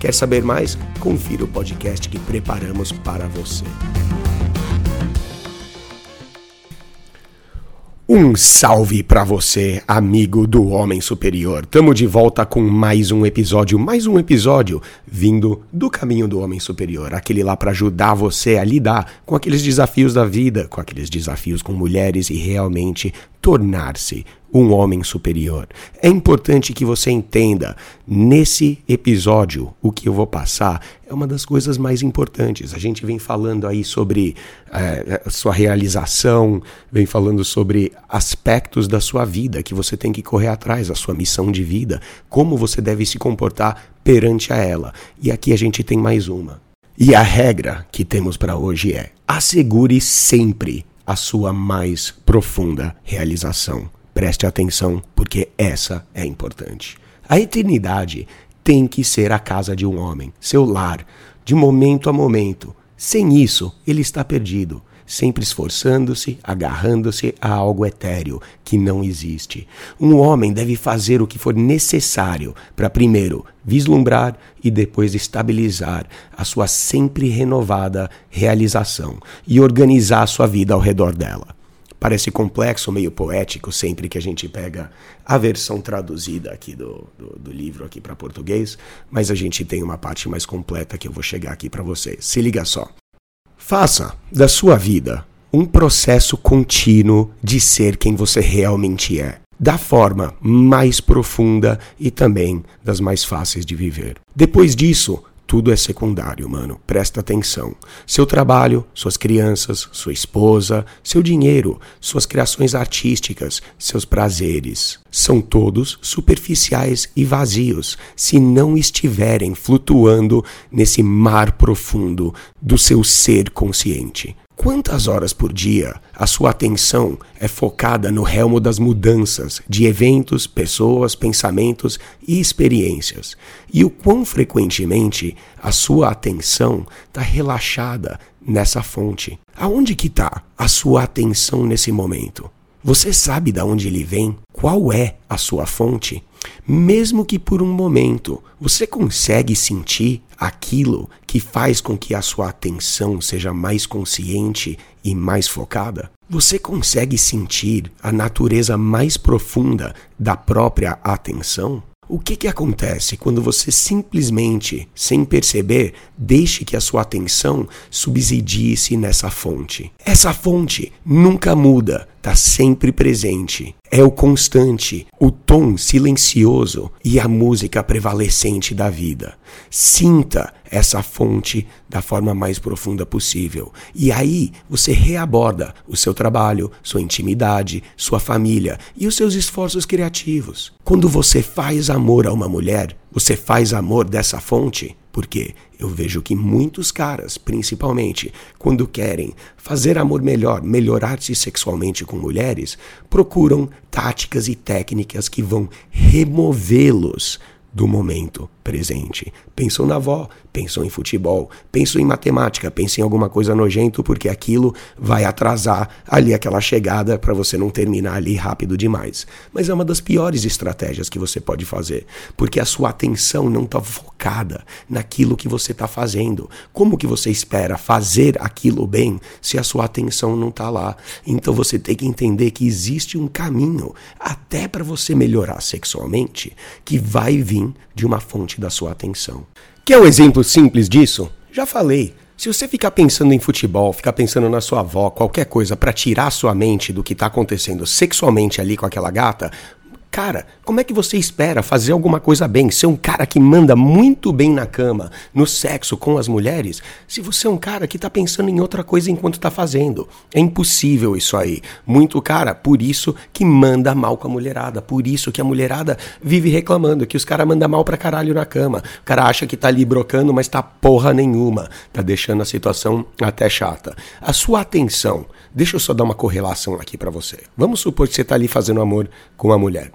Quer saber mais? Confira o podcast que preparamos para você. Um salve para você, amigo do Homem Superior. Tamo de volta com mais um episódio, mais um episódio vindo do caminho do Homem Superior, aquele lá para ajudar você a lidar com aqueles desafios da vida, com aqueles desafios com mulheres e realmente tornar-se um homem superior. É importante que você entenda, nesse episódio, o que eu vou passar é uma das coisas mais importantes. A gente vem falando aí sobre é, sua realização, vem falando sobre aspectos da sua vida que você tem que correr atrás, a sua missão de vida, como você deve se comportar perante a ela. E aqui a gente tem mais uma. E a regra que temos para hoje é: assegure sempre a sua mais profunda realização. Preste atenção, porque essa é importante. A eternidade tem que ser a casa de um homem, seu lar, de momento a momento. Sem isso, ele está perdido sempre esforçando-se, agarrando-se a algo etéreo que não existe. Um homem deve fazer o que for necessário para, primeiro, vislumbrar e depois estabilizar a sua sempre renovada realização e organizar a sua vida ao redor dela. Parece complexo, meio poético, sempre que a gente pega a versão traduzida aqui do, do, do livro aqui para português, mas a gente tem uma parte mais completa que eu vou chegar aqui para vocês. Se liga só. Faça da sua vida um processo contínuo de ser quem você realmente é, da forma mais profunda e também das mais fáceis de viver. Depois disso, tudo é secundário, mano. Presta atenção. Seu trabalho, suas crianças, sua esposa, seu dinheiro, suas criações artísticas, seus prazeres. São todos superficiais e vazios se não estiverem flutuando nesse mar profundo do seu ser consciente. Quantas horas por dia a sua atenção é focada no relmo das mudanças de eventos, pessoas, pensamentos e experiências? E o quão frequentemente a sua atenção está relaxada nessa fonte? Aonde que está a sua atenção nesse momento? Você sabe de onde ele vem? Qual é a sua fonte? Mesmo que por um momento você consegue sentir aquilo que faz com que a sua atenção seja mais consciente e mais focada? Você consegue sentir a natureza mais profunda da própria atenção? O que, que acontece quando você simplesmente, sem perceber, deixe que a sua atenção subsidie-se nessa fonte? Essa fonte nunca muda, está sempre presente. É o constante, o tom silencioso e a música prevalecente da vida. Sinta essa fonte da forma mais profunda possível. E aí você reaborda o seu trabalho, sua intimidade, sua família e os seus esforços criativos. Quando você faz amor a uma mulher, você faz amor dessa fonte porque eu vejo que muitos caras, principalmente, quando querem fazer amor melhor, melhorar-se sexualmente com mulheres, procuram táticas e técnicas que vão removê-los do momento presente. Pensou na avó, pensou em futebol, pensou em matemática, pensou em alguma coisa nojento, porque aquilo vai atrasar ali aquela chegada para você não terminar ali rápido demais. Mas é uma das piores estratégias que você pode fazer, porque a sua atenção não está focada naquilo que você está fazendo. Como que você espera fazer aquilo bem se a sua atenção não está lá? Então você tem que entender que existe um caminho até para você melhorar sexualmente que vai vir de uma fonte da sua atenção. Quer um exemplo simples disso? Já falei. Se você ficar pensando em futebol, ficar pensando na sua avó, qualquer coisa para tirar sua mente do que está acontecendo sexualmente ali com aquela gata, Cara, como é que você espera fazer alguma coisa bem, ser um cara que manda muito bem na cama, no sexo com as mulheres, se você é um cara que tá pensando em outra coisa enquanto tá fazendo? É impossível isso aí. Muito cara, por isso que manda mal com a mulherada, por isso que a mulherada vive reclamando que os caras mandam mal pra caralho na cama. O cara acha que tá ali brocando, mas tá porra nenhuma. Tá deixando a situação até chata. A sua atenção, deixa eu só dar uma correlação aqui para você. Vamos supor que você tá ali fazendo amor com uma mulher.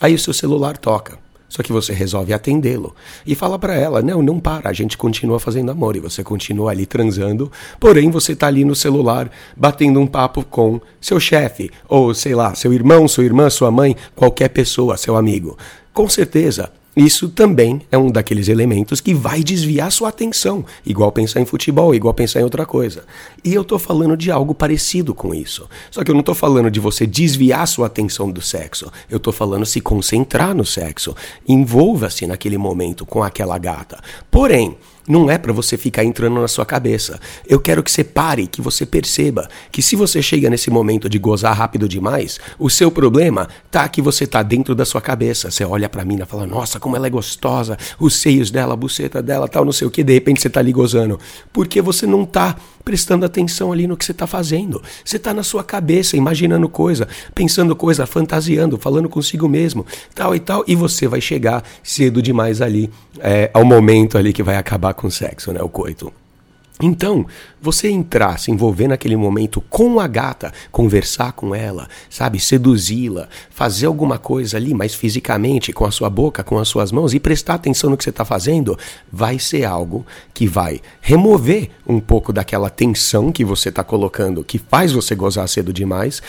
Aí o seu celular toca. Só que você resolve atendê-lo e fala para ela: "Não, não para, a gente continua fazendo amor e você continua ali transando, porém você tá ali no celular batendo um papo com seu chefe ou sei lá, seu irmão, sua irmã, sua mãe, qualquer pessoa, seu amigo". Com certeza, isso também é um daqueles elementos que vai desviar sua atenção, igual pensar em futebol, igual pensar em outra coisa. E eu tô falando de algo parecido com isso. Só que eu não tô falando de você desviar sua atenção do sexo. Eu tô falando se concentrar no sexo. Envolva-se naquele momento com aquela gata. Porém, não é para você ficar entrando na sua cabeça. Eu quero que você pare, que você perceba que se você chega nesse momento de gozar rápido demais, o seu problema tá que você tá dentro da sua cabeça. Você olha pra mina e fala: "Nossa, como ela é gostosa, os seios dela, a buceta dela, tal, não sei o que". De repente você tá ali gozando, porque você não tá prestando atenção ali no que você está fazendo. Você está na sua cabeça, imaginando coisa, pensando coisa, fantasiando, falando consigo mesmo, tal e tal, e você vai chegar cedo demais ali é, ao momento ali que vai acabar com o sexo, né, o coito. Então, você entrar, se envolver naquele momento com a gata, conversar com ela, sabe, seduzi-la, fazer alguma coisa ali, mas fisicamente, com a sua boca, com as suas mãos e prestar atenção no que você está fazendo, vai ser algo que vai remover um pouco daquela tensão que você está colocando, que faz você gozar cedo demais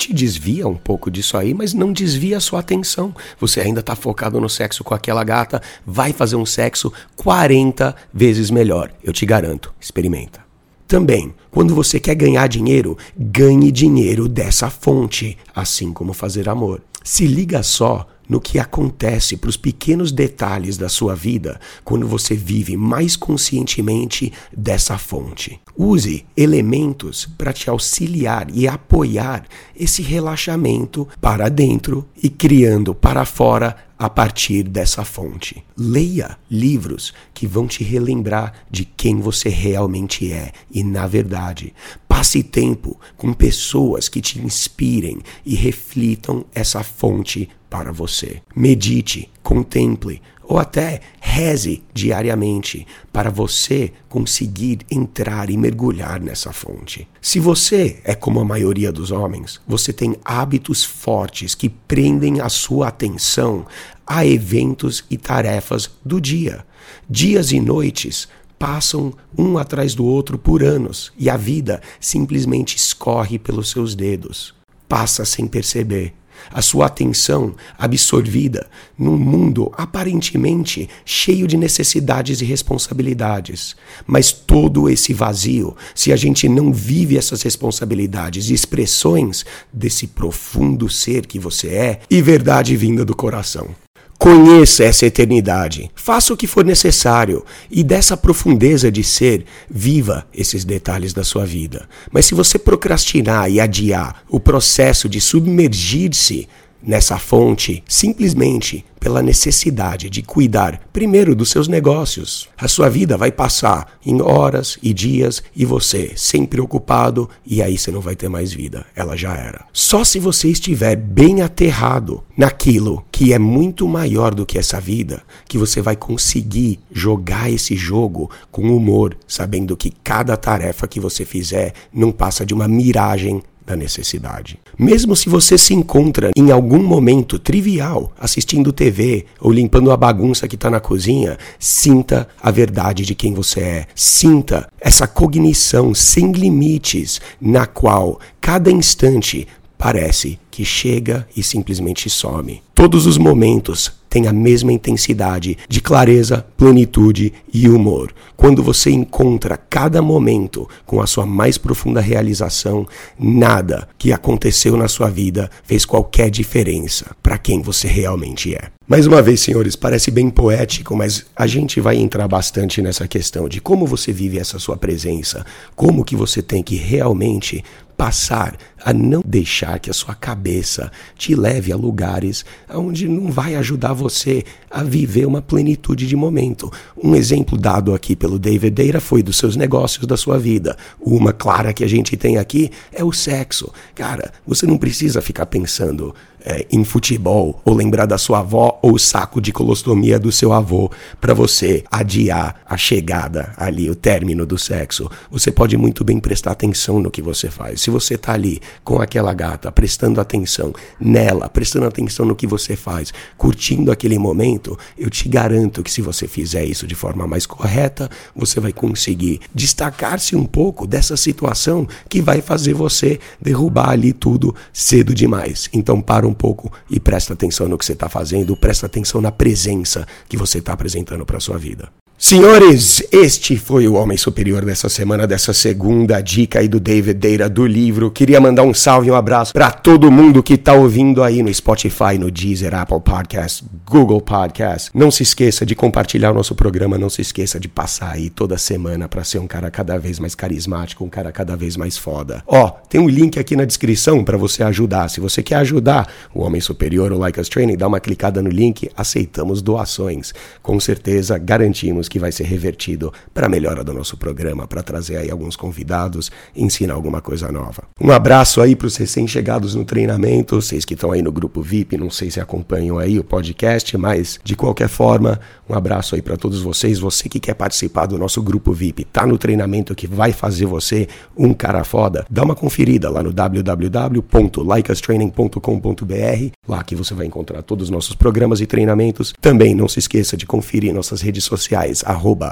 te desvia um pouco disso aí, mas não desvia a sua atenção. Você ainda está focado no sexo com aquela gata, vai fazer um sexo 40 vezes melhor. Eu te garanto. Experimenta. Também, quando você quer ganhar dinheiro, ganhe dinheiro dessa fonte, assim como fazer amor. Se liga só no que acontece para os pequenos detalhes da sua vida quando você vive mais conscientemente dessa fonte. Use elementos para te auxiliar e apoiar esse relaxamento para dentro e criando para fora a partir dessa fonte. Leia livros que vão te relembrar de quem você realmente é e, na verdade, passe tempo com pessoas que te inspirem e reflitam essa fonte para você. Medite, contemple ou até reze diariamente para você conseguir entrar e mergulhar nessa fonte. Se você é como a maioria dos homens, você tem hábitos fortes que prendem a sua atenção a eventos e tarefas do dia. Dias e noites passam um atrás do outro por anos e a vida simplesmente escorre pelos seus dedos. Passa sem perceber a sua atenção absorvida num mundo aparentemente cheio de necessidades e responsabilidades. Mas todo esse vazio, se a gente não vive essas responsabilidades e expressões desse profundo ser que você é e verdade vinda do coração. Conheça essa eternidade, faça o que for necessário e dessa profundeza de ser, viva esses detalhes da sua vida. Mas se você procrastinar e adiar o processo de submergir-se nessa fonte simplesmente pela necessidade de cuidar primeiro dos seus negócios. A sua vida vai passar em horas e dias e você sempre ocupado e aí você não vai ter mais vida. Ela já era. Só se você estiver bem aterrado naquilo que é muito maior do que essa vida, que você vai conseguir jogar esse jogo com humor, sabendo que cada tarefa que você fizer não passa de uma miragem da necessidade. Mesmo se você se encontra em algum momento trivial assistindo TV ou limpando a bagunça que está na cozinha, sinta a verdade de quem você é. Sinta essa cognição sem limites na qual cada instante parece que chega e simplesmente some. Todos os momentos têm a mesma intensidade de clareza, plenitude e humor. Quando você encontra cada momento com a sua mais profunda realização, nada que aconteceu na sua vida fez qualquer diferença para quem você realmente é. Mais uma vez, senhores, parece bem poético, mas a gente vai entrar bastante nessa questão de como você vive essa sua presença, como que você tem que realmente passar a não deixar que a sua cabeça te leve a lugares onde não vai ajudar você a viver uma plenitude de momento. Um exemplo dado aqui pelo David Deira foi dos seus negócios da sua vida. Uma clara que a gente tem aqui é o sexo. Cara, você não precisa ficar pensando é, em futebol, ou lembrar da sua avó, ou o saco de colostomia do seu avô, para você adiar a chegada ali, o término do sexo. Você pode muito bem prestar atenção no que você faz. Se você tá ali com aquela gata, prestando atenção nela, prestando atenção no que você faz, curtindo aquele momento, eu te garanto que se você fizer isso de forma mais correta, você vai conseguir destacar-se um pouco dessa situação que vai fazer você derrubar ali tudo cedo demais. Então, para um pouco e presta atenção no que você está fazendo, presta atenção na presença que você está apresentando para sua vida. Senhores, este foi o Homem Superior dessa semana, dessa segunda dica aí do David Deira do livro. Queria mandar um salve e um abraço para todo mundo que tá ouvindo aí no Spotify, no Deezer, Apple Podcast, Google Podcast. Não se esqueça de compartilhar o nosso programa, não se esqueça de passar aí toda semana para ser um cara cada vez mais carismático, um cara cada vez mais foda. Ó, tem um link aqui na descrição para você ajudar. Se você quer ajudar o Homem Superior, o Like Us Training, dá uma clicada no link, aceitamos doações. Com certeza garantimos que vai ser revertido para melhora do nosso programa, para trazer aí alguns convidados ensinar alguma coisa nova. Um abraço aí para os recém-chegados no treinamento, vocês que estão aí no grupo VIP, não sei se acompanham aí o podcast, mas de qualquer forma, um abraço aí para todos vocês. Você que quer participar do nosso grupo VIP, tá no treinamento que vai fazer você um cara foda, dá uma conferida lá no www.likeustraining.com.br, lá que você vai encontrar todos os nossos programas e treinamentos. Também não se esqueça de conferir nossas redes sociais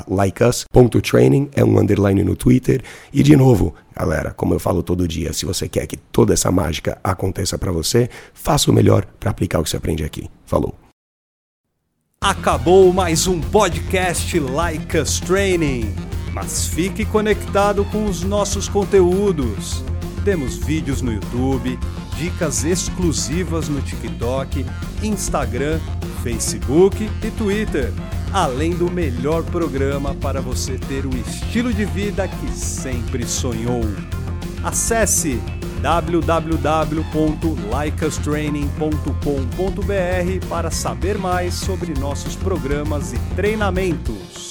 likeus.training, é um underline no Twitter. E de novo, galera, como eu falo todo dia, se você quer que toda essa mágica aconteça para você, faça o melhor para aplicar o que você aprende aqui. Falou! Acabou mais um podcast Like Us Training, mas fique conectado com os nossos conteúdos. Temos vídeos no YouTube, dicas exclusivas no TikTok, Instagram, Facebook e Twitter além do melhor programa para você ter o estilo de vida que sempre sonhou. Acesse www.likeastraining.com.br para saber mais sobre nossos programas e treinamentos.